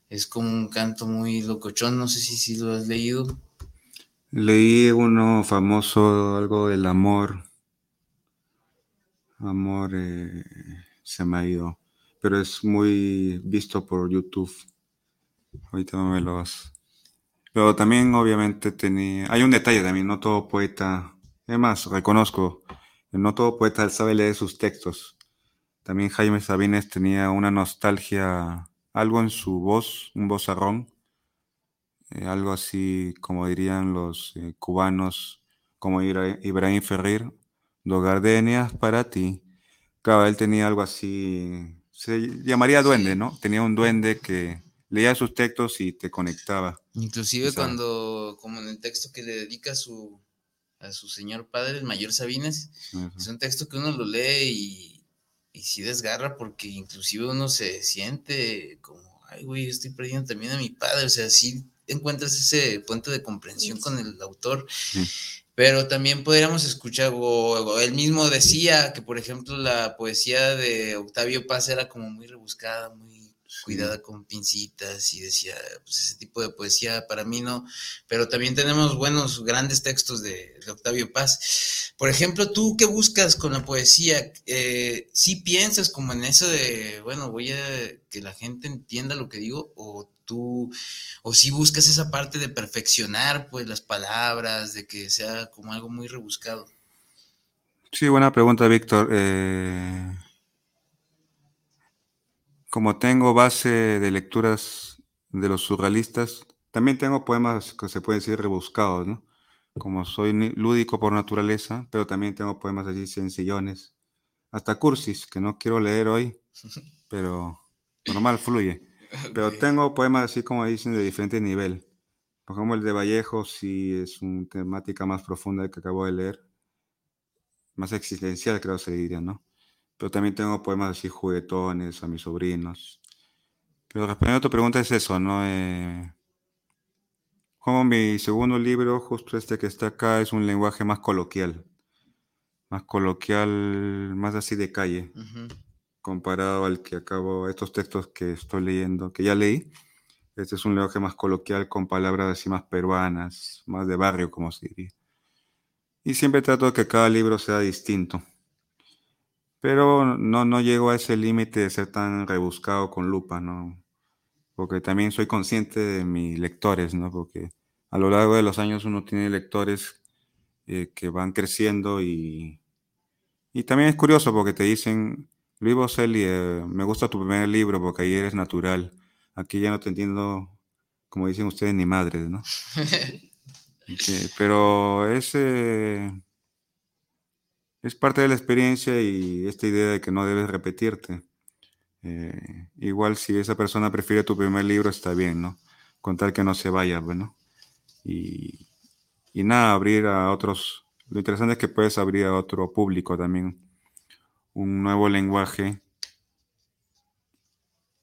es como un canto muy locochón, no sé si, si lo has leído. Leí uno famoso, algo del amor. Amor eh, se me ha ido, pero es muy visto por YouTube. Ahorita no me lo vas. Pero también obviamente tenía... Hay un detalle también, no todo poeta... Es más, reconozco, no todo poeta sabe leer sus textos. También Jaime Sabines tenía una nostalgia, algo en su voz, un vozarrón, eh, algo así como dirían los eh, cubanos, como Ibrahim Ferrir, do gardenias para ti. Claro, él tenía algo así, se llamaría duende, ¿no? Tenía un duende que leía sus textos y te conectaba. Inclusive cuando, como en el texto que le dedica su, a su señor padre, el mayor Sabines. Es un texto que uno lo lee y, y sí desgarra porque inclusive uno se siente como, ay, güey, estoy perdiendo también a mi padre. O sea, sí encuentras ese puente de comprensión con el autor. Pero también podríamos escuchar, o, él mismo decía que, por ejemplo, la poesía de Octavio Paz era como muy rebuscada, muy cuidada con pincitas y decía, pues ese tipo de poesía para mí no, pero también tenemos buenos, grandes textos de, Octavio Paz. Por ejemplo, tú qué buscas con la poesía, eh, si piensas como en eso de, bueno, voy a que la gente entienda lo que digo, o tú, o si buscas esa parte de perfeccionar pues las palabras, de que sea como algo muy rebuscado. Sí, buena pregunta, Víctor. Eh, como tengo base de lecturas de los surrealistas, también tengo poemas que se pueden decir rebuscados, ¿no? Como soy lúdico por naturaleza, pero también tengo poemas así sencillones, hasta cursis, que no quiero leer hoy, pero normal fluye. Pero tengo poemas así como dicen de diferente nivel. Por ejemplo, el de Vallejo sí es una temática más profunda que acabo de leer, más existencial creo se diría, ¿no? Pero también tengo poemas así juguetones a mis sobrinos. Pero respondiendo a tu pregunta es eso, ¿no? Eh, como mi segundo libro, justo este que está acá, es un lenguaje más coloquial. Más coloquial, más así de calle. Comparado al que acabo, estos textos que estoy leyendo, que ya leí. Este es un lenguaje más coloquial con palabras así más peruanas, más de barrio, como se diría. Y siempre trato de que cada libro sea distinto. Pero no, no llego a ese límite de ser tan rebuscado con lupa, ¿no? Porque también soy consciente de mis lectores, ¿no? Porque a lo largo de los años uno tiene lectores eh, que van creciendo y, y también es curioso porque te dicen, Luis Boselli, eh, me gusta tu primer libro porque ahí eres natural. Aquí ya no te entiendo, como dicen ustedes, ni madres, ¿no? pero ese es parte de la experiencia y esta idea de que no debes repetirte. Eh, igual si esa persona prefiere tu primer libro está bien, ¿no? Con tal que no se vaya, bueno. Y, y nada, abrir a otros. Lo interesante es que puedes abrir a otro público también. Un nuevo lenguaje.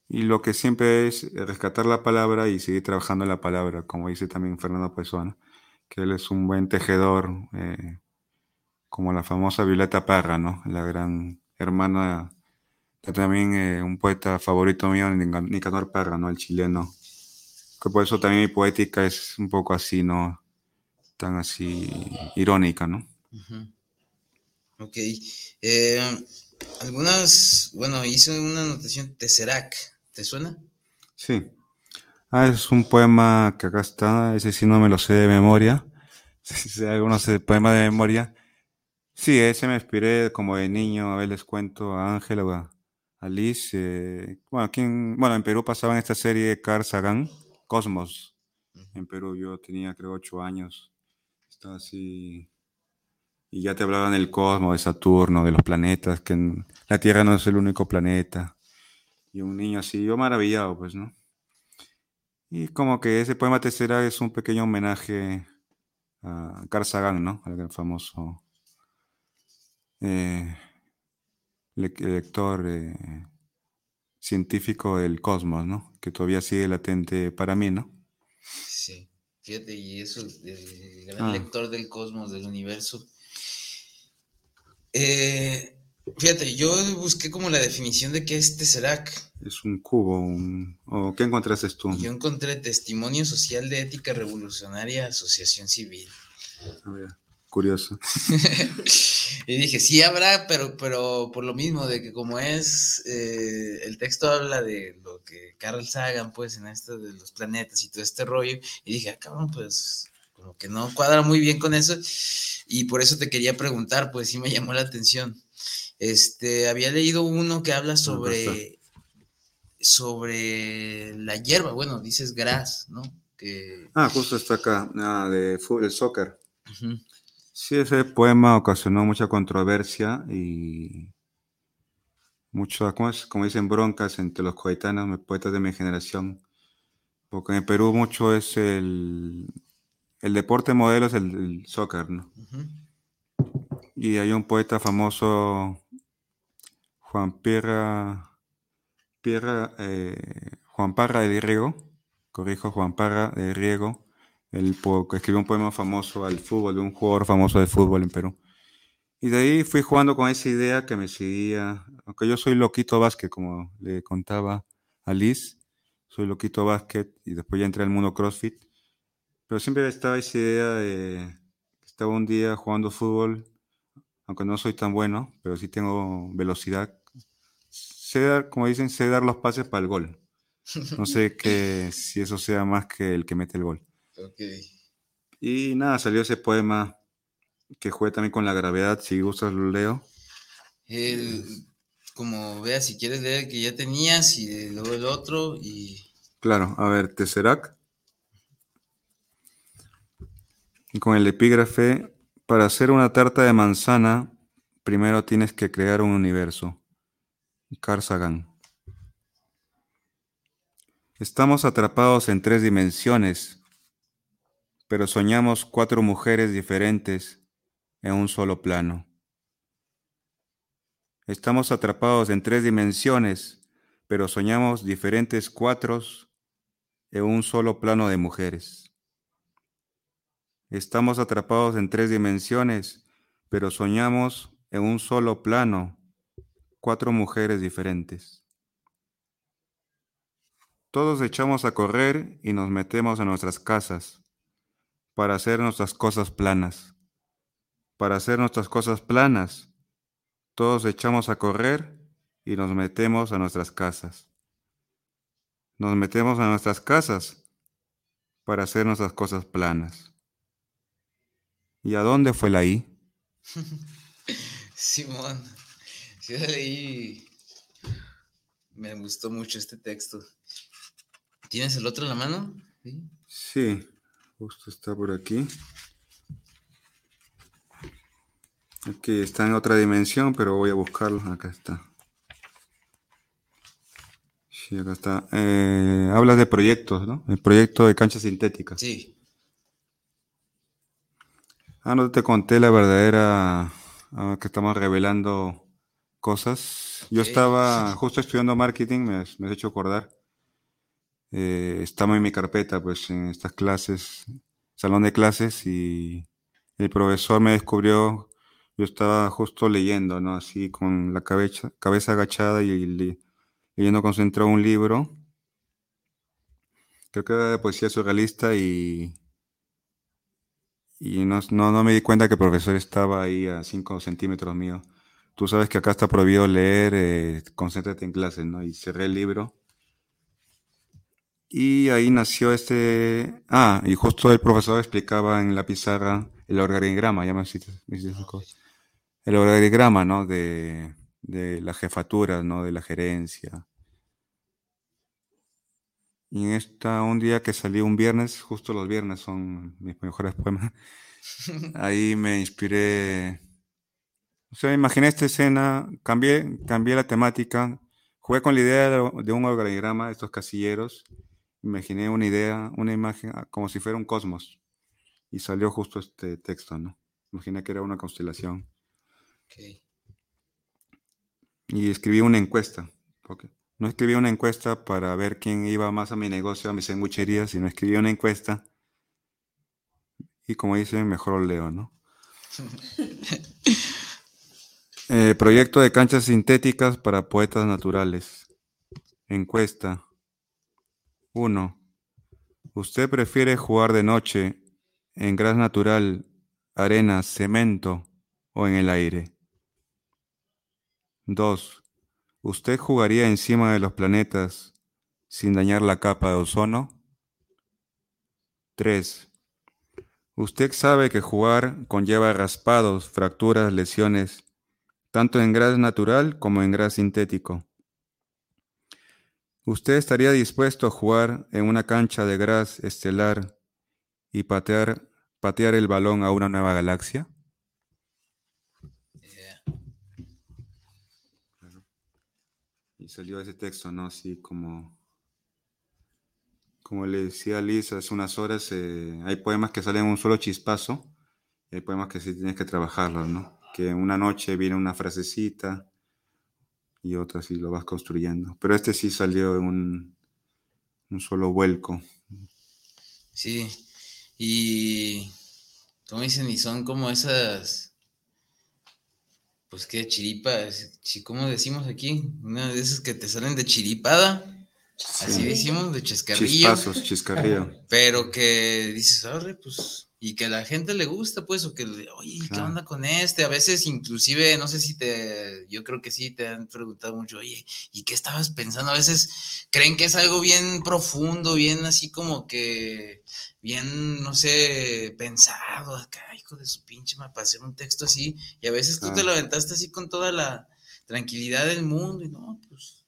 Y lo que siempre es rescatar la palabra y seguir trabajando la palabra, como dice también Fernando Pessoa, que él es un buen tejedor. Eh, como la famosa Violeta Parra, ¿no? La gran hermana, también eh, un poeta favorito mío, Nicanor Parra, ¿no? El chileno. Que por eso también mi poética es un poco así, ¿no? Tan así irónica, ¿no? Ok. Eh, algunas, bueno, hice una anotación, Tesseract, ¿te suena? Sí. Ah, es un poema que acá está, ese sí no me lo sé de memoria. Si algunos poema de memoria, Sí, ese me inspiré como de niño, a ver, les cuento a Ángela o a, Liz. Eh, bueno, aquí en, bueno, en Perú pasaban esta serie Carl Sagan, Cosmos. En Perú yo tenía creo ocho años. Estaba así. Y ya te hablaban del cosmos, de Saturno, de los planetas, que la Tierra no es el único planeta. Y un niño así, yo maravillado, pues, ¿no? Y como que ese poema tercera es un pequeño homenaje a Carl Sagan, ¿no? Al famoso eh, lector eh, científico del cosmos, ¿no? Que todavía sigue latente para mí, ¿no? Sí, fíjate, y eso, el gran ah. lector del cosmos, del universo. Eh, fíjate, yo busqué como la definición de qué es Tesseract. Es un cubo, ¿o qué encontraste tú? Yo encontré Testimonio Social de Ética Revolucionaria Asociación Civil. A ver, curioso. Y dije, sí habrá, pero, pero por lo mismo, de que como es, eh, el texto habla de lo que Carl Sagan, pues, en esto de los planetas y todo este rollo, y dije, ah, cabrón, pues, como que no cuadra muy bien con eso, y por eso te quería preguntar, pues sí me llamó la atención. Este, había leído uno que habla sobre, sobre la hierba, bueno, dices gras, ¿no? Que... Ah, justo está acá, ah, de fútbol, soccer. Sí, ese poema ocasionó mucha controversia y como, como dicen, broncas entre los coetanos, poetas de mi generación, porque en Perú mucho es el, el deporte modelo es el, soccer, ¿no? Y hay un poeta famoso, Juan Pierra, Pierra eh, Juan Parra de Riego, corrijo, Juan Parra de Riego, él escribió un poema famoso al fútbol, de un jugador famoso de fútbol en Perú. Y de ahí fui jugando con esa idea que me seguía, aunque yo soy loquito básquet, como le contaba a Liz, soy loquito básquet y después ya entré al mundo CrossFit, pero siempre estaba esa idea de que estaba un día jugando fútbol, aunque no soy tan bueno, pero sí tengo velocidad. Sé dar, como dicen, sé dar los pases para el gol. No sé que, si eso sea más que el que mete el gol. Y nada, salió ese poema que juega también con la gravedad. Si gustas, lo leo. como veas, si quieres leer que ya tenías y luego el otro. y Claro, a ver, Tesseract. Con el epígrafe, para hacer una tarta de manzana, primero tienes que crear un universo. Carl Sagan. Estamos atrapados en tres dimensiones, pero soñamos cuatro mujeres diferentes en un solo plano. Estamos atrapados en tres dimensiones, pero soñamos diferentes cuatros en un solo plano de mujeres. Estamos atrapados en tres dimensiones, pero soñamos en un solo plano cuatro mujeres diferentes. Todos echamos a correr y nos metemos en nuestras casas para hacer nuestras cosas planas. Para hacer nuestras cosas planas, todos echamos a correr y nos metemos a nuestras casas. Nos metemos a nuestras casas para hacer nuestras cosas planas. ¿Y a dónde fue la I? Simón, sí leí. Me gustó mucho este texto. ¿Tienes el otro en la mano? Sí. Sí, justo está por aquí. Aquí está en otra dimensión, pero voy a buscarlo. Acá está. Sí, acá está. Eh, hablas de proyectos, ¿no? El proyecto de cancha sintética. Sí. Ah, no te conté la verdadera. Ah, que estamos revelando cosas. Yo estaba justo estudiando marketing, me, me has hecho acordar. Eh, estaba en mi carpeta, pues, en estas clases, salón de clases, y el profesor me descubrió yo estaba justo leyendo, ¿no? Así con la cabeza, cabeza agachada y, leyendo concentrado un libro. Creo que era de poesía surrealista y, y no, no, me di cuenta que el profesor estaba ahí a 5 centímetros mío. Tú sabes que acá está prohibido leer, eh, concéntrate en clases, ¿no? Y cerré el libro. Y ahí nació este... Ah, y justo el profesor explicaba en la pizarra el organigrama, ya me hiciste, me el organigrama, ¿no? De, de la jefatura, ¿no? De la gerencia. Y en esta, un día que salí un viernes, justo los viernes son mis mejores poemas, ahí me inspiré. O sea, imaginé esta escena, cambié, cambié la temática, jugué con la idea de, un organigrama, estos casilleros, imaginé una idea, una imagen ah, como si fuera un cosmos. Y salió justo este texto, ¿no? Imaginé que era una constelación. Y escribí una encuesta. No escribí una encuesta para ver quién iba más a mi negocio, a mis sangucherías, sino escribí una encuesta. Y como dicen, mejor leo, ¿no? Eh, proyecto de canchas sintéticas para poetas naturales. Encuesta. 1. ¿Usted prefiere jugar de noche en gras natural, arena, cemento o en el aire? 2. ¿Usted jugaría encima de los planetas sin dañar la capa de ozono? 3. Usted sabe que jugar conlleva raspados, fracturas, lesiones, tanto en gras natural como en gras sintético. ¿Usted estaría dispuesto a jugar en una cancha de gras estelar y patear, patear el balón a una nueva galaxia? salió ese texto, ¿no? Así como, como le decía Liz hace unas horas, eh, hay poemas que salen un solo chispazo, y hay poemas que sí tienes que trabajarlos, ¿no? Que una noche viene una frasecita y otra sí lo vas construyendo. Pero este sí salió en un, un solo vuelco. Sí, y como dicen, y son como esas pues qué chiripa, ¿cómo decimos aquí? Una de esas que te salen de chiripada. Así decimos, de chascarrillo. Chispazos, chiscarrillo. Pero que dices, arre, pues, y que a la gente le gusta, pues, o que, oye, ¿qué onda con este? A veces, inclusive, no sé si te, yo creo que sí, te han preguntado mucho, oye, ¿y qué estabas pensando? A veces creen que es algo bien profundo, bien así como que, bien, no sé, pensado, acá, hijo de su pinche, para hacer un texto así, y a veces tú te lo aventaste así con toda la tranquilidad del mundo, y no, pues,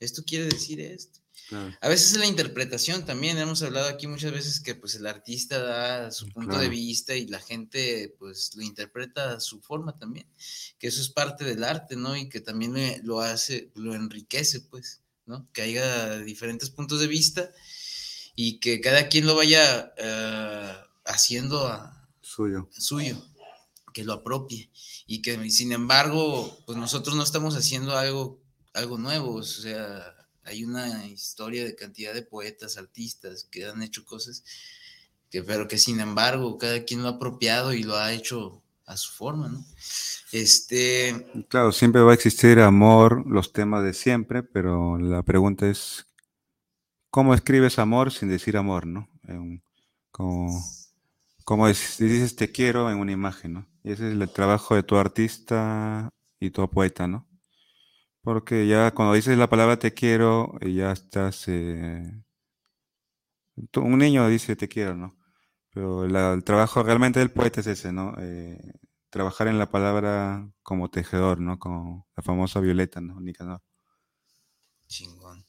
esto quiere decir esto. A veces la interpretación también, hemos hablado aquí muchas veces que pues el artista da su punto de vista y la gente pues lo interpreta a su forma también, que eso es parte del arte, ¿no? Y que también lo hace, lo enriquece pues, ¿no? Que haya diferentes puntos de vista y que cada quien lo vaya eh, haciendo a, suyo. Suyo. que lo apropie y que sin embargo, pues nosotros no estamos haciendo algo, algo nuevo, o sea, hay una historia de cantidad de poetas, artistas que han hecho cosas, pero que sin embargo cada quien lo ha apropiado y lo ha hecho a su forma, ¿no? Este... Claro, siempre va a existir amor, los temas de siempre, pero la pregunta es, ¿cómo escribes amor sin decir amor, ¿no? como, como dices te quiero en una imagen, ¿no? Y ese es el trabajo de tu artista y tu poeta, ¿no? Porque ya cuando dices la palabra te quiero, eh, ya estás... Eh, un niño dice te quiero, ¿no? Pero el trabajo realmente del poeta es ese, ¿no? Eh, trabajar en la palabra como tejedor, ¿no? Como la famosa Violeta, ¿no? Nicanor. Chingón.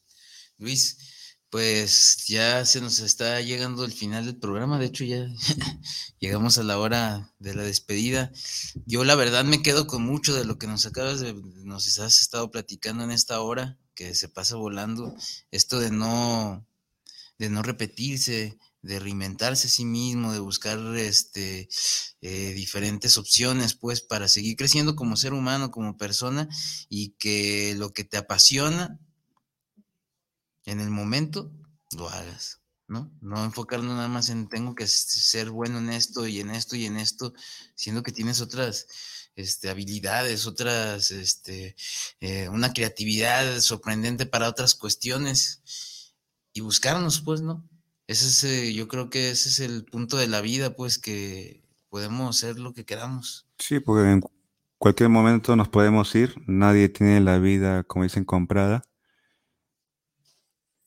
Luis, pues ya se nos está llegando el final del programa, de hecho ya llegamos a la hora de la despedida. Yo la verdad me quedo con mucho de lo que nos acabas de, nos has estado platicando en esta hora, que se pasa volando, esto de no, de no repetirse, de reinventarse a sí mismo, de buscar este, eh, diferentes opciones, pues, para seguir creciendo como ser humano, como persona, y que lo que te apasiona en el momento, lo hagas, ¿no? No enfocarnos nada más en tengo que ser bueno en esto y en esto y en esto, siendo que tienes otras este, habilidades, otras, este, eh, una creatividad sorprendente para otras cuestiones y buscarnos, pues, ¿no? Ese es, eh, yo creo que ese es el punto de la vida, pues que podemos hacer lo que queramos. Sí, porque en cualquier momento nos podemos ir, nadie tiene la vida, como dicen, comprada.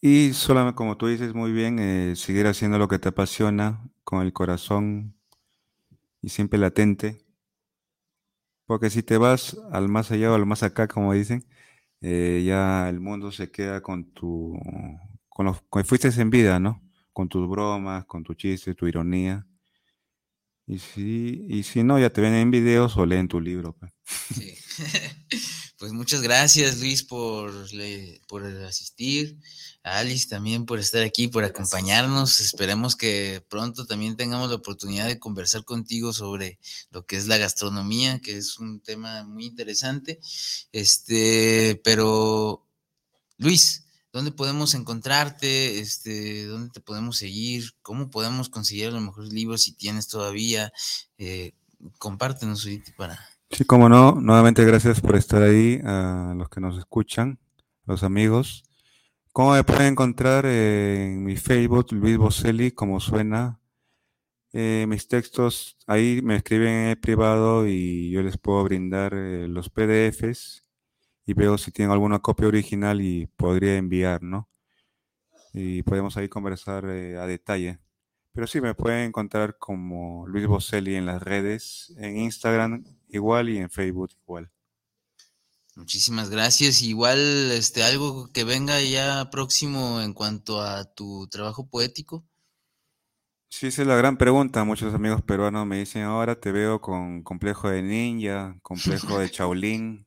Y solamente, como tú dices muy bien, eh, seguir haciendo lo que te apasiona con el corazón y siempre latente. Porque si te vas al más allá o al más acá, como dicen, eh, ya el mundo se queda con tu, con lo que fuiste en vida, ¿no? con tus bromas, con tu chiste, tu ironía. Y si, y si no, ya te ven en videos o leen tu libro. Pues. pues muchas gracias, Luis, por, por asistir. Alice también por estar aquí, por acompañarnos. Esperemos que pronto también tengamos la oportunidad de conversar contigo sobre lo que es la gastronomía, que es un tema muy interesante. Este, pero, Luis, ¿Dónde podemos encontrarte? Este, ¿Dónde te podemos seguir? ¿Cómo podemos conseguir a los mejores libros si tienes todavía? Eh, compártenos para... Sí, como no, nuevamente gracias por estar ahí, a los que nos escuchan, los amigos. ¿Cómo me pueden encontrar en mi Facebook, Luis Boselli, como suena? Eh, mis textos, ahí me escriben en privado y yo les puedo brindar eh, los PDFs y veo si tienen alguna copia original y podría enviar, ¿no? Y podemos ahí conversar eh, a detalle. Pero sí, me pueden encontrar como Luis Boselli en las redes, en Instagram igual y en Facebook igual. Muchísimas gracias. Igual, este, algo que venga ya próximo en cuanto a tu trabajo poético. Sí, esa es la gran pregunta. Muchos amigos peruanos me dicen, ahora te veo con complejo de ninja, complejo de Shaolin.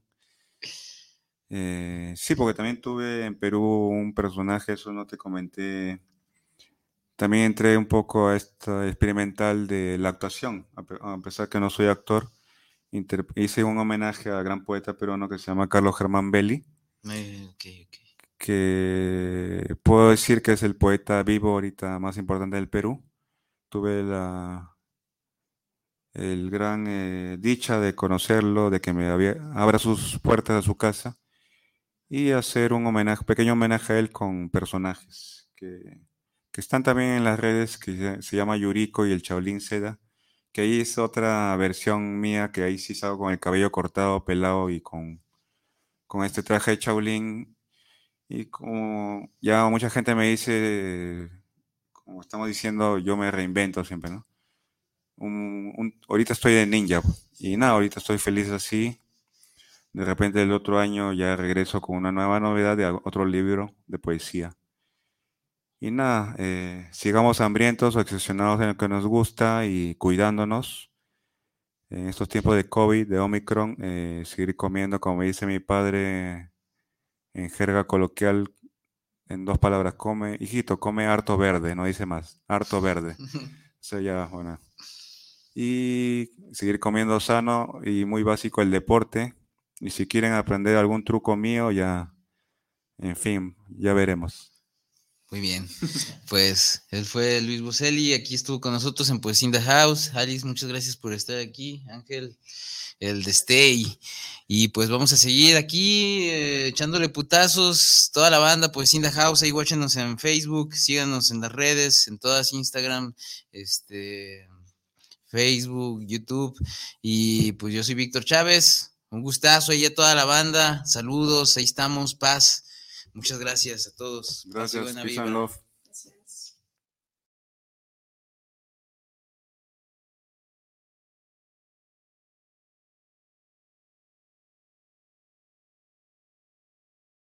Eh, sí, porque también tuve en Perú un personaje, eso no te comenté. También entré un poco a esta experimental de la actuación, a pesar que no soy actor. hice un homenaje al gran poeta peruano que se llama Carlos Germán Belli, eh, que puedo decir que es el poeta vivo ahorita más importante del Perú. Tuve la el gran eh, dicha de conocerlo, de que me abra sus puertas a su casa y hacer un pequeño homenaje a él con personajes que, están también en las redes, que se, llama Yuriko y el Shaolin Seda, que ahí es otra versión mía, que ahí sí salgo con el cabello cortado, pelado y con, con este traje de Shaolin. Y como ya mucha gente me dice, como estamos diciendo, yo me reinvento siempre, ¿no? ahorita estoy de ninja y nada, ahorita estoy feliz así de repente el otro año ya regreso con una nueva novedad de otro libro de poesía. Y nada, eh, sigamos hambrientos, obsesionados en lo que nos gusta y cuidándonos. En estos tiempos de COVID, de Omicron, eh, seguir comiendo, como me dice mi padre en jerga coloquial, en dos palabras, come, hijito, come harto verde, no dice más, harto verde. Eso ya, bueno. y seguir comiendo sano y muy básico el deporte. Y si quieren aprender algún truco mío, ya, en fin, ya veremos. Muy bien, pues él fue Luis Boselli, aquí estuvo con nosotros en Pues in House. Alice, muchas gracias por estar aquí. Ángel, el de Stay. Y pues vamos a seguir aquí eh, echándole putazos, toda la banda, pues in House, ahí watchenos en Facebook, síganos en las redes, en todas Instagram, este, Facebook, YouTube. Y pues yo soy Víctor Chávez, un gustazo ahí a toda la banda, saludos, ahí estamos, paz. Muchas gracias a todos. Gracias, peace and love.